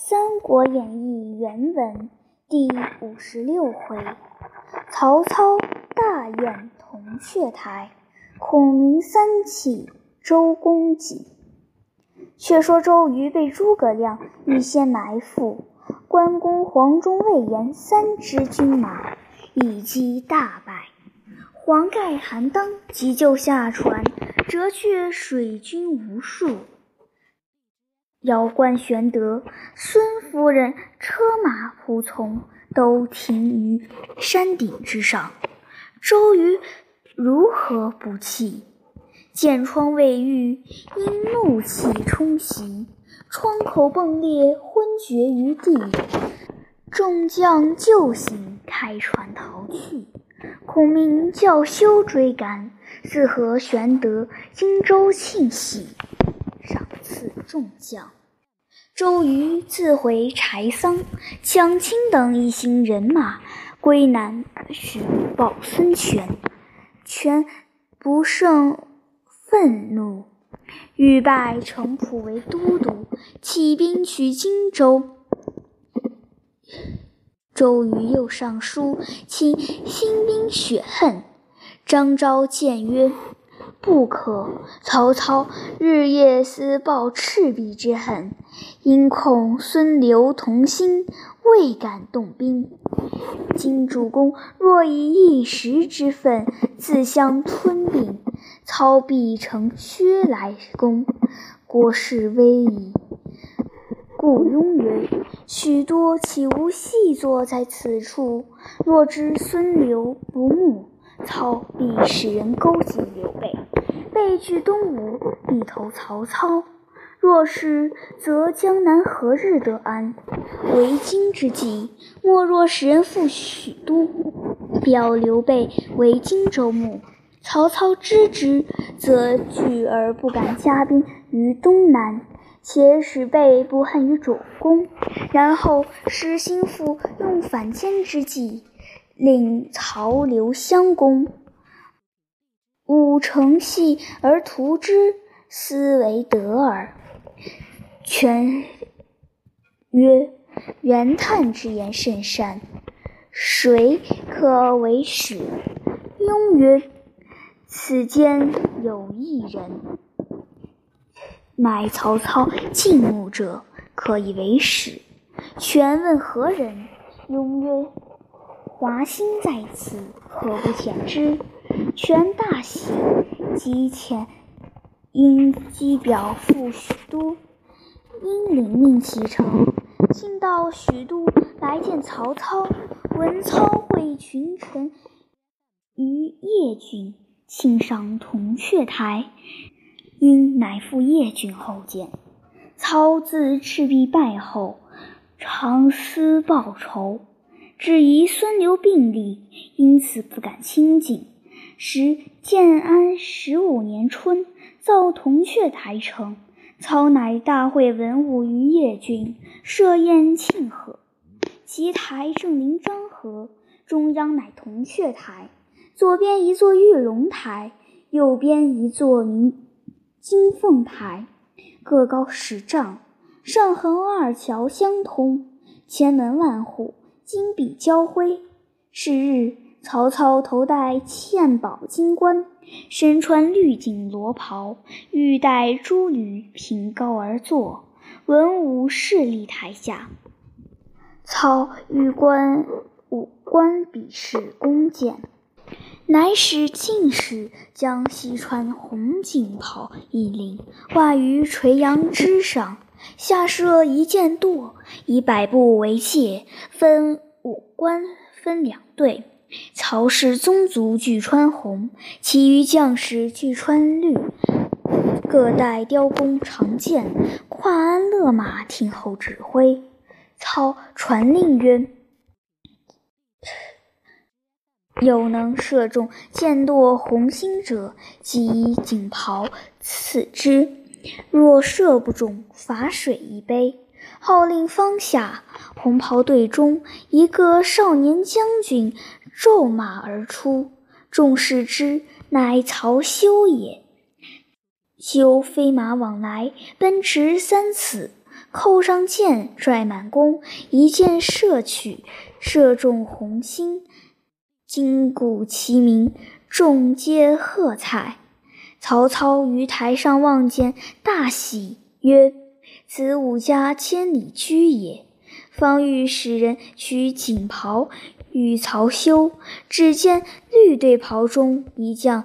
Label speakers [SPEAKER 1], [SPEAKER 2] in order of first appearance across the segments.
[SPEAKER 1] 三国演义》原文第五十六回：曹操大宴铜雀台，孔明三起周公瑾。却说周瑜被诸葛亮预先埋伏，关公、黄忠、魏延三支军马一击大败。黄盖、韩当急救下船，折却水军无数。遥观玄德、孙夫人车马仆从都停于山顶之上，周瑜如何不气？见窗未愈，因怒气冲袭，窗口迸裂，昏厥于地。众将救醒，开船逃去。孔明叫休追赶，自和玄德、荆州庆喜。赏赐众将，周瑜自回柴桑，蒋钦等一行人马归南寻报孙权。权不胜愤怒，欲拜程普为都督，起兵取荆州。周瑜又上书请兴兵雪恨。张昭谏曰。不可！曹操日夜思报赤壁之恨，因恐孙刘同心，未敢动兵。今主公若以一时之愤自相吞并，操必乘虚来攻，国势危矣。故庸曰：“许多岂无细作在此处？若知孙刘不睦。”操必使人勾结刘备，备据东吴，必投曹操。若是，则江南何日得安？为今之计，莫若使人赴许都，表刘备为荆州牧。曹操知之，则惧而不敢加兵于东南，且使备不恨于主公，然后使心腹用反间之计。令曹刘相攻，吾乘隙而图之，斯为得耳。权曰：“袁叹之言甚善，谁可为使？”雍曰：“此间有一人，乃曹操敬慕者，可以为使。”权问何人？雍曰。华歆在此，何不遣之？权大喜，即遣因机表赴许都。因领命启程，进到许都，来见曹操。闻操会群臣于邺郡，庆上铜雀台，因乃赴邺郡后见。操自赤壁败后，常思报仇。只疑孙刘并立，因此不敢亲近。时建安十五年春，造铜雀台城，操乃大会文武于邺郡，设宴庆贺。其台正临漳河，中央乃铜雀台，左边一座玉龙台，右边一座明金凤台，各高十丈，上横二桥相通，千门万户。金碧交辉。是日，曹操头戴嵌宝金冠，身穿绿锦罗袍，玉带珠履，凭高而坐。文武侍立台下。操欲观五官比试弓箭，乃使进士将西川红锦袍一领，挂于垂杨枝上。下设一箭垛，以百步为界，分五关分两队。曹氏宗族俱穿红，其余将士俱穿绿，各带雕弓长箭，跨鞍勒马，听候指挥。操传令曰：“有能射中箭垛红心者，即以锦袍赐之。”若射不中，罚水一杯。号令方下，红袍队中一个少年将军骤马而出，众视之，乃曹休也。休飞马往来，奔驰三尺，扣上箭，拽满弓，一箭射去，射中红心，金鼓齐鸣，众皆喝彩。曹操于台上望见，大喜，曰：“此吾家千里驹也。”方欲使人取锦袍与曹休，只见绿队袍中一将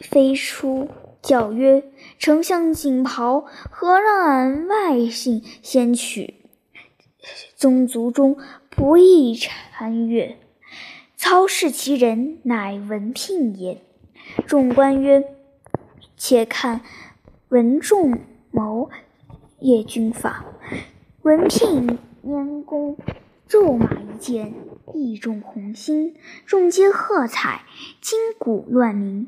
[SPEAKER 1] 飞出，叫曰：“丞相锦袍，何让俺外姓先取？宗族中不易参阅。”操视其人，乃文聘也。众官曰：“且看文仲谋叶军法。”文聘。拈弓，骤马一箭，意中红心，众皆喝彩，金鼓乱鸣。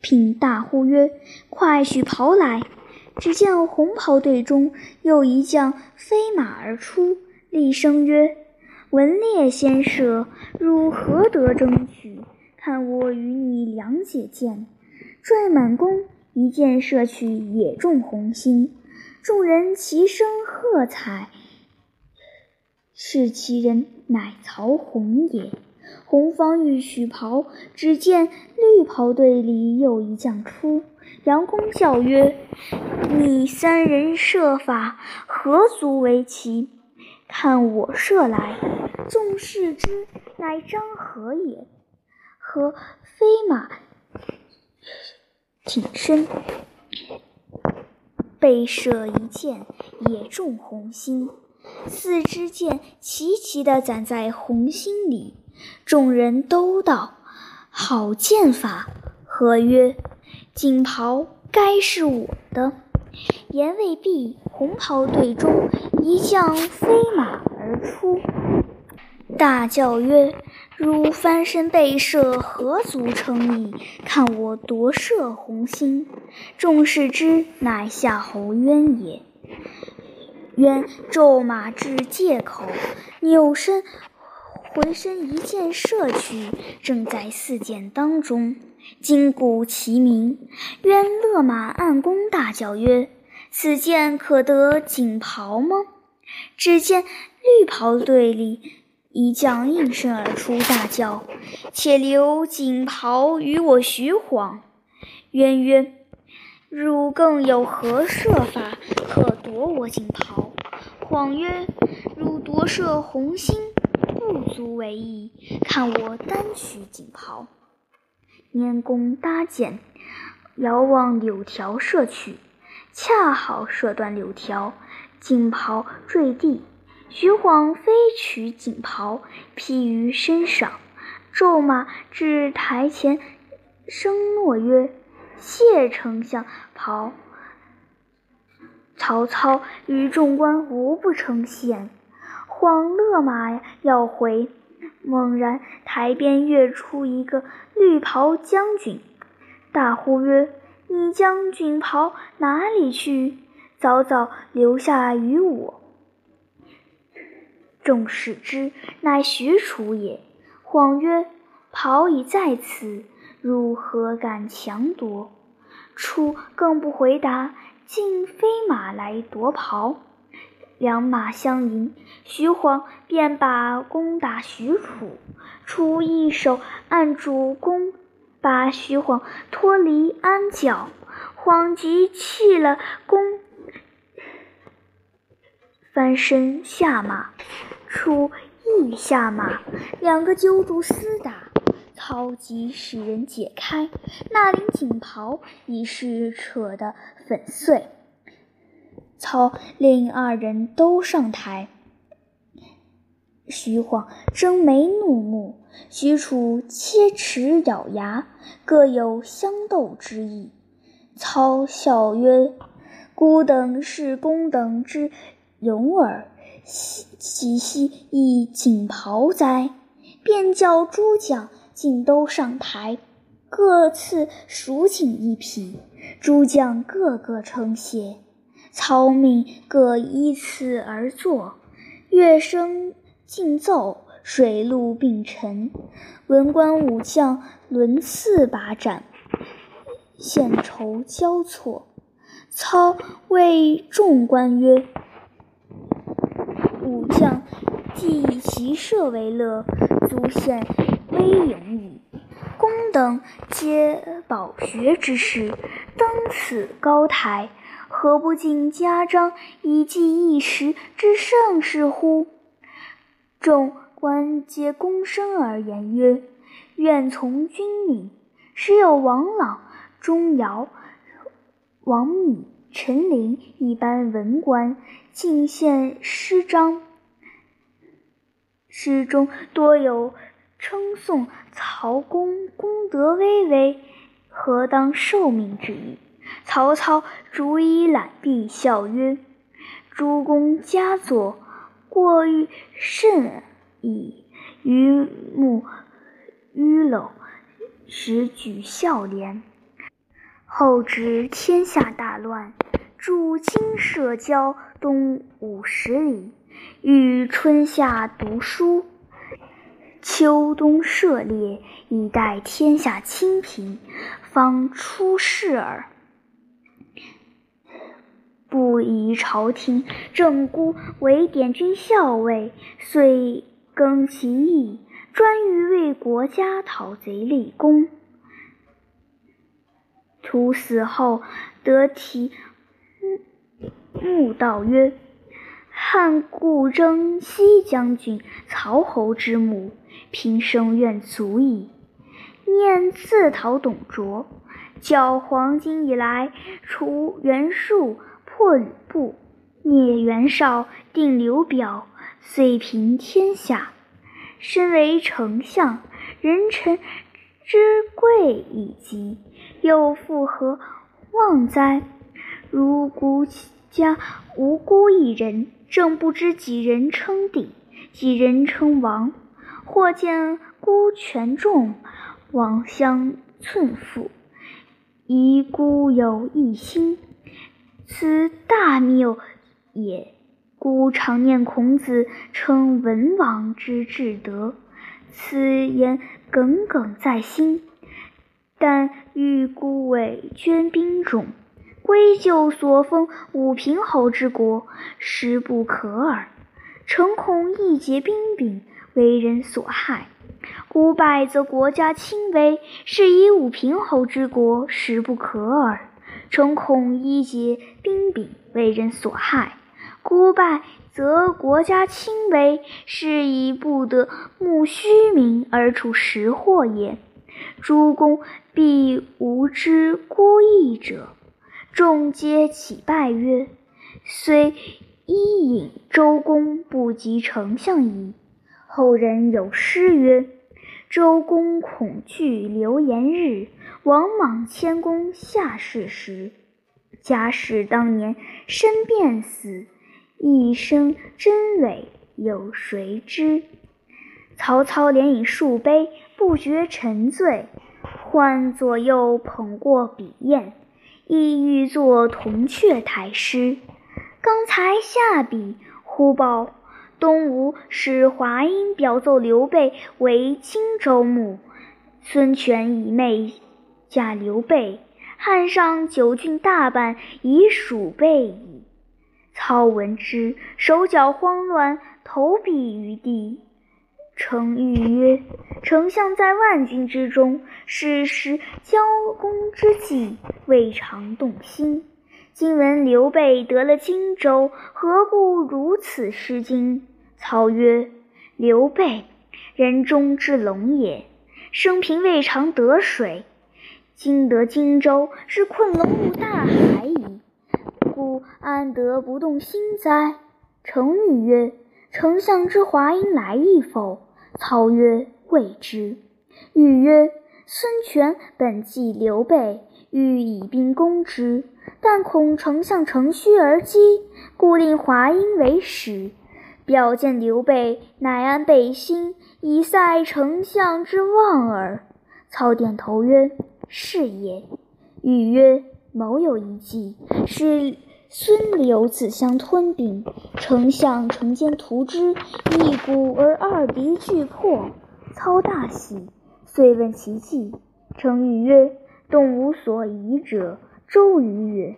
[SPEAKER 1] 聘大呼曰：“快许袍来！”只见红袍队中又一将飞马而出，厉声曰：“文烈先生，汝何得争取？看我与你两解剑！”拽满弓，一箭射去，也中红心。众人齐声喝彩，是其人乃曹洪也。洪方欲取袍，只见绿袍队里有一将出，杨公叫曰：“你三人射法，何足为奇？看我射来！”众视之，乃张合也。和飞马挺身。被射一箭，也中红心。四支箭齐齐地攒在红心里。众人都道：“好剑法！”何曰：“锦袍该是我的。”言未毕，红袍队中一将飞马而出，大叫曰：汝翻身被射，何足称意？看我夺射红心！众视之，乃夏侯渊也。渊骤马至界口，扭身回身一箭射去，正在四箭当中，金鼓齐鸣。渊勒马按弓，大叫曰：“此箭可得锦袍吗？”只见绿袍队里。一将应声而出，大叫：“且留锦袍与我徐晃。”渊曰：“汝更有何设法可夺我锦袍？”晃曰：“汝夺射红心，不足为意。看我单取锦袍。”拈弓搭箭，遥望柳条射去，恰好射断柳条，锦袍坠地。徐晃飞取锦袍，披于身上，骤马至台前，声诺曰：“谢丞相袍。”曹操与众官无不称羡。晃勒马要回，猛然台边跃出一个绿袍将军，大呼曰：“你将军袍哪里去？早早留下与我！”众视之，乃许褚也。晃曰：“袍已在此，汝何敢强夺？”楚更不回答，竟飞马来夺袍。两马相迎，徐晃便把弓打许褚，楚一手按住弓，把徐晃脱离鞍角。晃即弃了弓，翻身下马。楚亦下马，两个揪住厮打。操即使人解开，那领锦袍已是扯得粉碎。操令二人都上台。徐晃睁眉怒目，许褚切齿咬牙，各有相斗之意。操笑曰：“孤等是公等之勇耳。”岂惜一锦袍哉？便叫诸将尽都上台，各赐蜀锦一匹。诸将个个称谢。操命各依次而坐，乐声尽奏，水陆并陈，文官武将轮次把盏，献酬交错。操谓众官曰：“武将既以骑射为乐，足显威勇矣。公等皆饱学之士，登此高台，何不尽家章以济一时之盛事乎？”众官皆躬身而言曰：“愿从军令。”时有王朗、钟繇。王敏、陈琳一般文官进献诗章，诗中多有称颂曹公功德巍巍，何当受命之意。曹操逐一览毕，笑曰：“诸公佳作，过誉甚矣。”于目纡楼，时举孝廉。后知天下大乱，驻京社郊东五十里，欲春夏读书，秋冬涉猎，以待天下清平，方出仕耳。不以朝廷正孤为点军校尉，遂更其意，专欲为国家讨贼立功。徒死后，得题墓道曰：“汉故征西将军曹侯之墓，平生愿足矣。”念自讨董卓，教黄巾以来，除袁术，破吕布，灭袁绍，定刘表，遂平天下。身为丞相，人臣之贵已极。又复何望哉？如孤家无孤一人，正不知几人称帝，几人称王。或见孤权重，王相寸腹，疑孤有一心，此大谬也。孤常念孔子称文王之至德，此言耿耿在心。但欲孤为捐兵种，归就所封武平侯之国，实不可耳。诚恐一结兵柄，为人所害。孤败则国家轻微，是以武平侯之国，实不可耳。诚恐一结兵柄，为人所害。孤败则国家轻微，是以不得慕虚名而处实祸也。诸公。必无知孤义者，众皆起拜曰：“虽伊尹、周公不及丞相矣。”后人有诗曰：“周公恐惧流言日，王莽谦恭下士时。假使当年身便死，一生真伪有谁知？”曹操连饮数杯，不觉沉醉。唤左右捧过笔砚，意欲作铜雀台诗。刚才下笔，忽报东吴使华阴表奏刘备为荆州牧，孙权以妹嫁刘备，汉上九郡大半已属备矣。操闻之，手脚慌乱，投笔于地。程昱曰：“丞相在万军之中，是时交攻之际，未尝动心。今闻刘备得了荆州，何故如此失惊？”操曰：“刘备，人中之龙也，生平未尝得水。今得荆州，是困龙入大海矣，故安得不动心哉？”程昱曰：“丞相知华阴来意否？”操曰：“未知。”欲曰：“孙权本计刘备，欲以兵攻之，但恐丞相乘虚而击，故令华阴为使。表见刘备，乃安备心，以塞丞相之望耳。”操点头曰：“是也。”欲曰：“某有一计，是孙刘自相吞并，丞相乘间图之，一鼓而二敌俱破。操大喜，遂问其计。程昱曰：“动无所疑者，周瑜也。”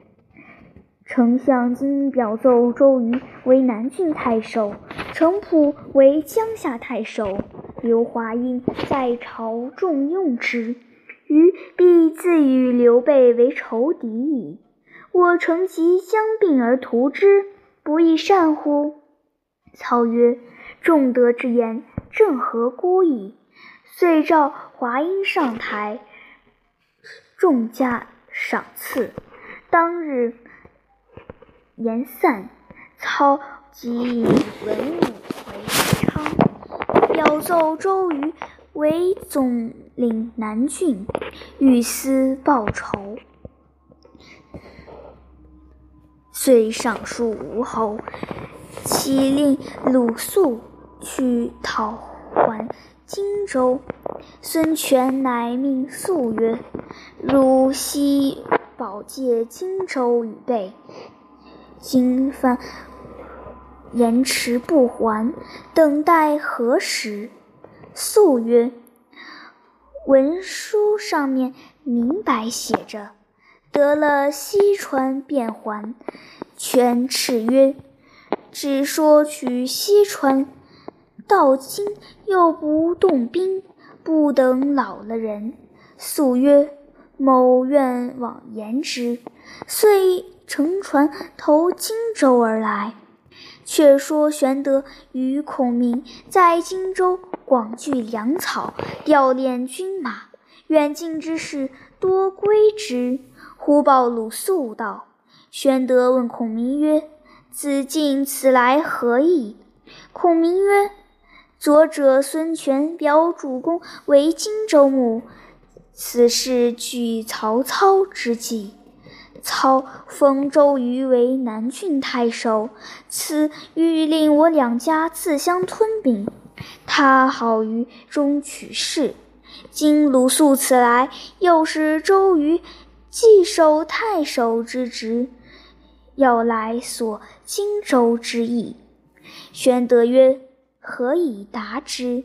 [SPEAKER 1] 丞相今表奏周瑜为南郡太守，程普为江夏太守。刘华英在朝重用之，余必自与刘备为仇敌矣。我乘即将病而图之，不亦善乎？”操曰：“仲德之言，正合孤矣。”遂召华阴上台，众加赏赐。当日言散，操即以文武回昌，表奏周瑜为总领南郡，欲思报仇。遂上书吴侯，启令鲁肃去讨还荆州。孙权乃命肃曰：“汝昔保借荆州与备，今番延迟不还，等待何时？”肃曰：“文书上面明白写着，得了西川便还。”权斥曰：“只说取西川，到今又不动兵。”不等老了人，肃曰：“某愿往言之。”遂乘船投荆州而来。却说玄德与孔明在荆州广聚粮草，调练军马，远近之事多归之。忽报鲁肃到，玄德问孔明曰：“子敬此来何意？”孔明曰：左者孙权表主公为荆州牧，此事据曹操之计。操封周瑜为南郡太守，此欲令我两家自相吞并。他好于中取势。今鲁肃此来，又是周瑜既守太守之职，要来索荆州之意。玄德曰。何以答之？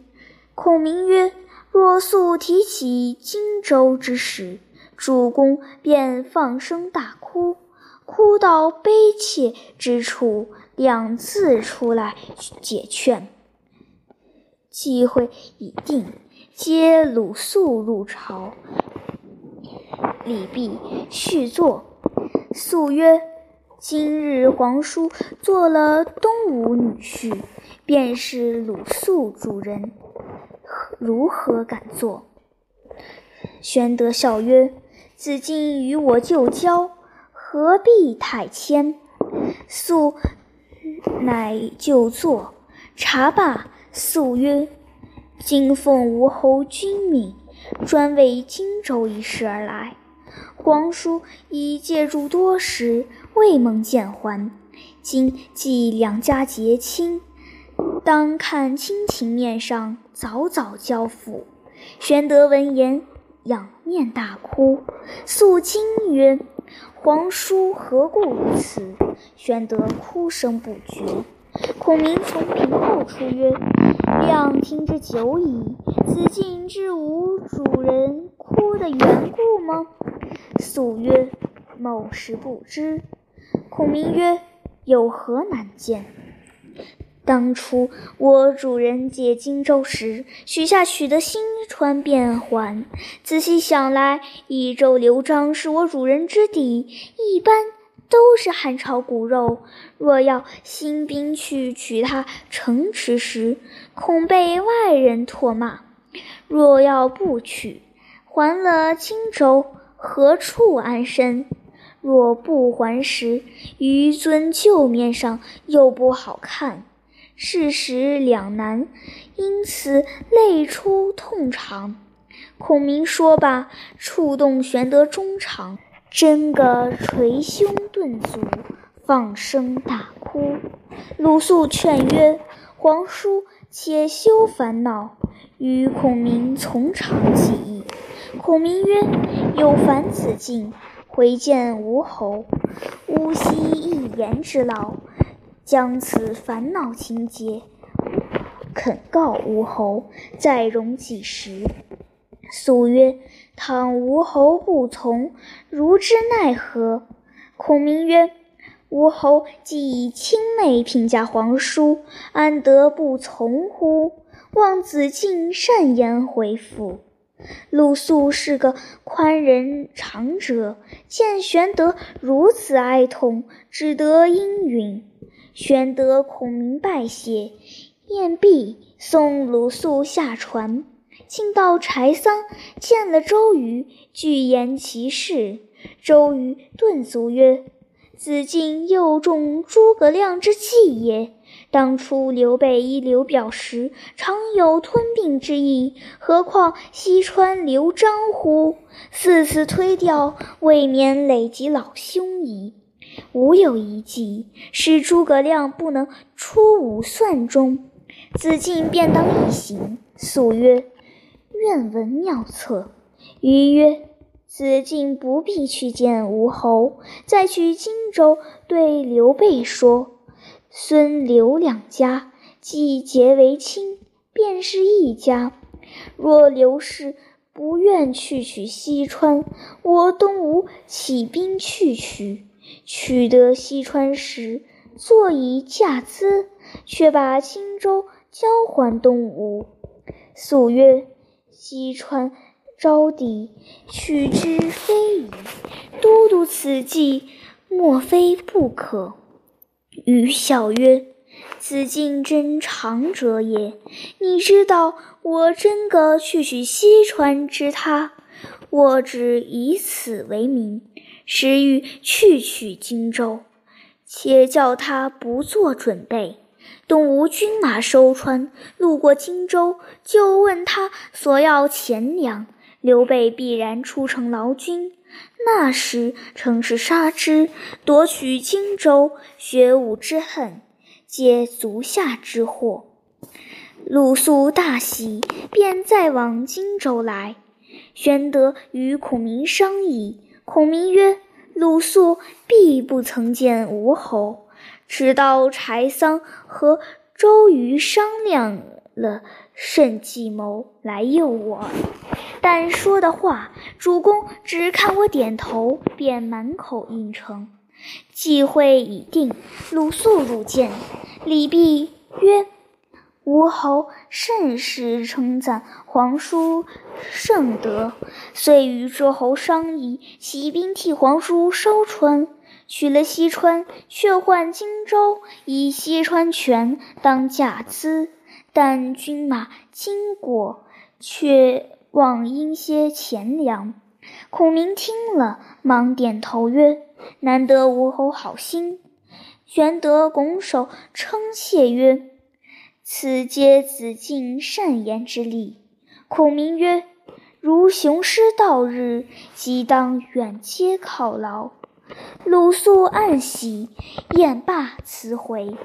[SPEAKER 1] 孔明曰：“若速提起荆州之时，主公便放声大哭，哭到悲切之处，两次出来解劝。机会已定，接鲁肃入朝。礼毕，续坐。肃曰：‘今日皇叔做了东吴女婿。’”便是鲁肃主人，如何敢做？玄德笑曰：“子敬与我旧交，何必太谦？”肃乃就坐。茶罢，肃曰：“今奉吴侯君命，专为荆州一事而来。皇叔已借住多时，未蒙见还。今既两家结亲。”当看亲情面上，早早交付。玄德闻言，仰面大哭。肃惊曰：“皇叔何故如此？”玄德哭声不绝。孔明从屏后出曰：“亮听之久矣，子敬知吾主人哭的缘故吗？”肃曰：“某时不知。”孔明曰：“有何难见？”当初我主人借荆州时，许下取得新川便还。仔细想来，益州刘璋是我主人之敌，一般都是汉朝骨肉。若要兴兵去取他城池时，恐被外人唾骂；若要不取，还了荆州，何处安身？若不还时，于尊旧面上又不好看。事实两难，因此泪出痛肠。孔明说罢，触动玄德衷肠，真个捶胸顿足，放声大哭。鲁肃劝曰：“皇叔且休烦恼，与孔明从长计议。”孔明曰：“有烦子敬，回见吴侯，吾惜一言之劳。”将此烦恼情节，恳告吴侯，再容几时。肃曰：“倘吴侯不从，如之奈何？”孔明曰：“吴侯既以亲妹评价皇叔，安得不从乎？望子敬善言回复。鲁肃是个宽仁长者，见玄德如此哀痛，只得应允。玄德孔明拜谢，宴毕，送鲁肃下船。进到柴桑，见了周瑜，具言其事。周瑜顿足曰：“子敬又中诸葛亮之计也。当初刘备依刘表时，常有吞并之意，何况西川刘璋乎？四次推掉，未免累及老兄矣。吾有一计，使诸葛亮不能出吾算中，子敬便当一行。”肃曰。愿闻妙策。瑜曰：“子敬不必去见吴侯，再去荆州，对刘备说：‘孙刘两家既结为亲，便是一家。若刘氏不愿去取西川，我东吴起兵去取，取得西川时，坐以驾资，却把荆州交还东吴。’”素曰。西川招敌，取之非宜。都督此计，莫非不可？余笑曰：“子敬真长者也。你知道我真个去取西川之他，我只以此为名，实欲去取荆州，且叫他不做准备。”东吴军马收川，路过荆州，就问他索要钱粮。刘备必然出城劳军，那时乘势杀之，夺取荆州。学武之恨，皆足下之祸。鲁肃大喜，便再往荆州来。玄德与孔明商议，孔明曰：“鲁肃必不曾见吴侯。”直到柴桑和周瑜商量了甚计谋来诱我，但说的话，主公只看我点头，便满口应承。计会已定，鲁肃入见，礼毕曰：“吴侯甚是称赞皇叔圣德，遂与诸侯商议，起兵替皇叔收川。”取了西川，却换荆州，以西川权当价资，但军马经过，却望应些钱粮。孔明听了，忙点头曰：“难得吴侯好心。”玄德拱手称谢曰：“此皆子敬善言之力。”孔明曰：“如雄师到日，即当远接犒劳。”鲁肃暗喜，宴罢辞回。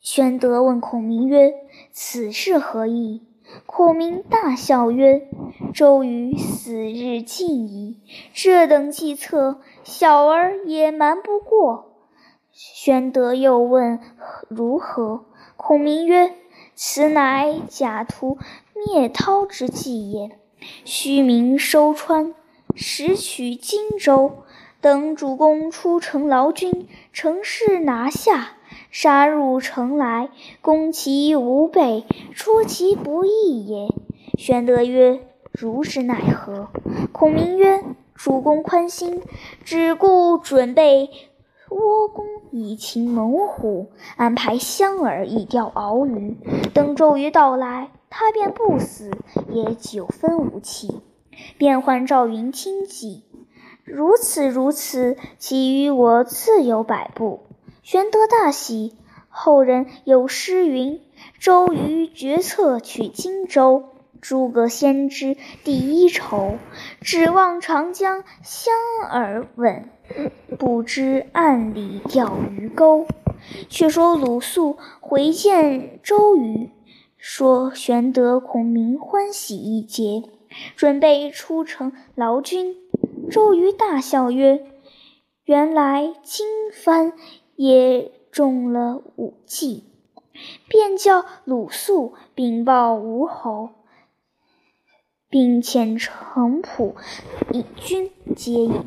[SPEAKER 1] 玄德问孔明曰：“此事何意？”孔明大笑曰：“周瑜死日近矣，这等计策，小儿也瞒不过。”玄德又问：“如何？”孔明曰：“此乃假途灭涛之计也。虚名收川，实取荆州。”等主公出城劳军，乘势拿下，杀入城来，攻其无备，出其不意也。玄德曰：“如之奈何？”孔明曰：“主公宽心，只顾准备倭弓以擒猛虎，安排香饵以钓鳌鱼。等周瑜到来，他便不死，也九分无气，便唤赵云听计。”如此如此，其余我自有摆布。玄德大喜。后人有诗云：“周瑜决策取荆州，诸葛先知第一筹。指望长江香饵稳，不知暗里钓鱼钩。”却说鲁肃回见周瑜，说玄德、孔明欢喜一节，准备出城劳军。周瑜大笑曰：“原来今番也中了武计。”便叫鲁肃禀报吴侯，并遣程普引军接应。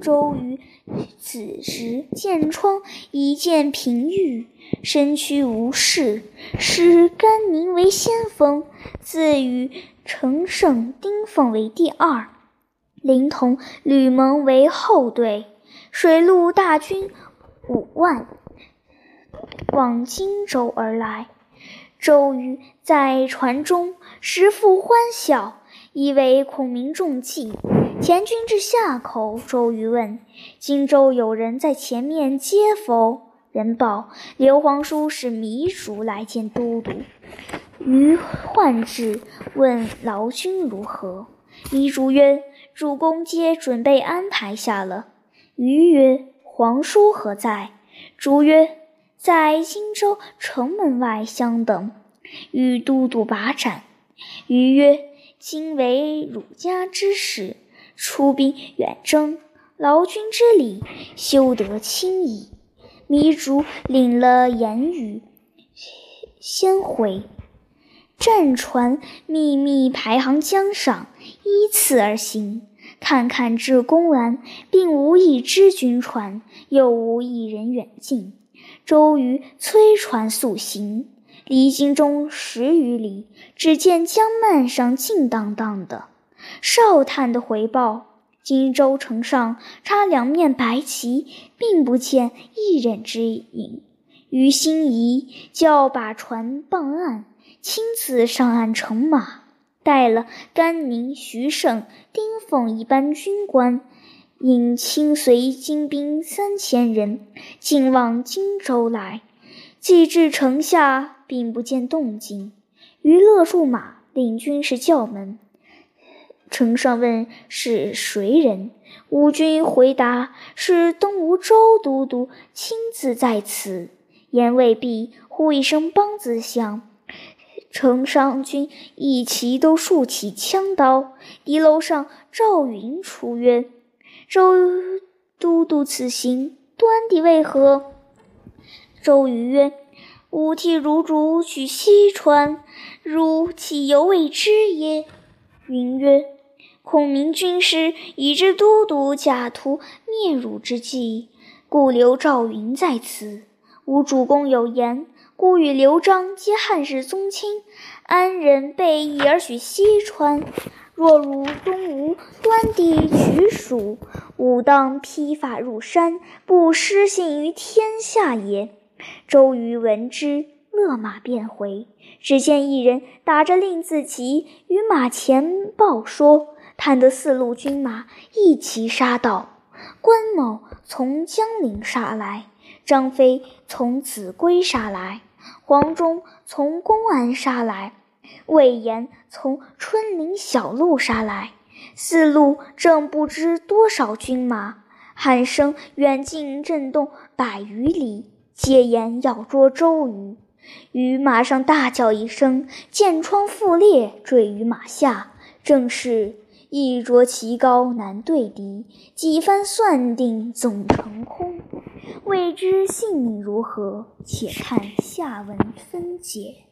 [SPEAKER 1] 周瑜此时见窗一见平玉，身躯无事，使甘宁为先锋，自与程胜、丁奉为第二，临潼、吕蒙为后队。水陆大军五万往荆州而来。周瑜在船中时复欢笑，以为孔明中计。前军至夏口，周瑜问：“荆州有人在前面接否？”人报：“刘皇叔使糜竺来见都督。”瑜唤至，问劳军如何。糜竺曰：“主公皆准备安排下了。”瑜曰：“皇叔何在？”竺曰：“在荆州城门外相等，与都督把盏。”瑜曰：“今为汝家之使。”出兵远征，劳军之礼，休得轻易。糜竺领了言语，先回。战船密密排行江上，依次而行。看看至公安，并无一支军船，又无一人远近。周瑜催船速行，离荆中十余里，只见江漫上静荡荡的。哨探的回报：荆州城上插两面白旗，并不见一人之影。于心疑，叫把船傍岸，亲自上岸乘马，带了甘宁、徐盛、丁奉一班军官，引亲随精兵三千人，进往荆州来。既至城下，并不见动静。于勒住马，领军士叫门。城上问是谁人，吴军回答是东吴周都督亲自在此。言未毕，呼一声“梆”子响，城上军一齐都竖起枪刀。敌楼上赵云出曰：“周都督此行端地为何？”周瑜曰：“吾替汝主取西川，汝岂犹未知耶？”云曰。孔明军师已知都督假图灭汝之计，故留赵云在此。吾主公有言：故与刘璋皆汉室宗亲，安忍背义而取西川？若汝东吴端地取蜀，吾当披发入山，不失信于天下也。周瑜闻之，勒马便回。只见一人打着令字旗，与马前报说。探得四路军马一齐杀到，关某从江陵杀来，张飞从秭归杀来，黄忠从公安杀来，魏延从春林小路杀来。四路正不知多少军马，喊声远近震动百余里，皆言要捉周瑜。瑜马上大叫一声，箭疮复裂，坠于马下，正是。一着旗高难对敌，几番算定总成空。未知性命如何？且看下文分解。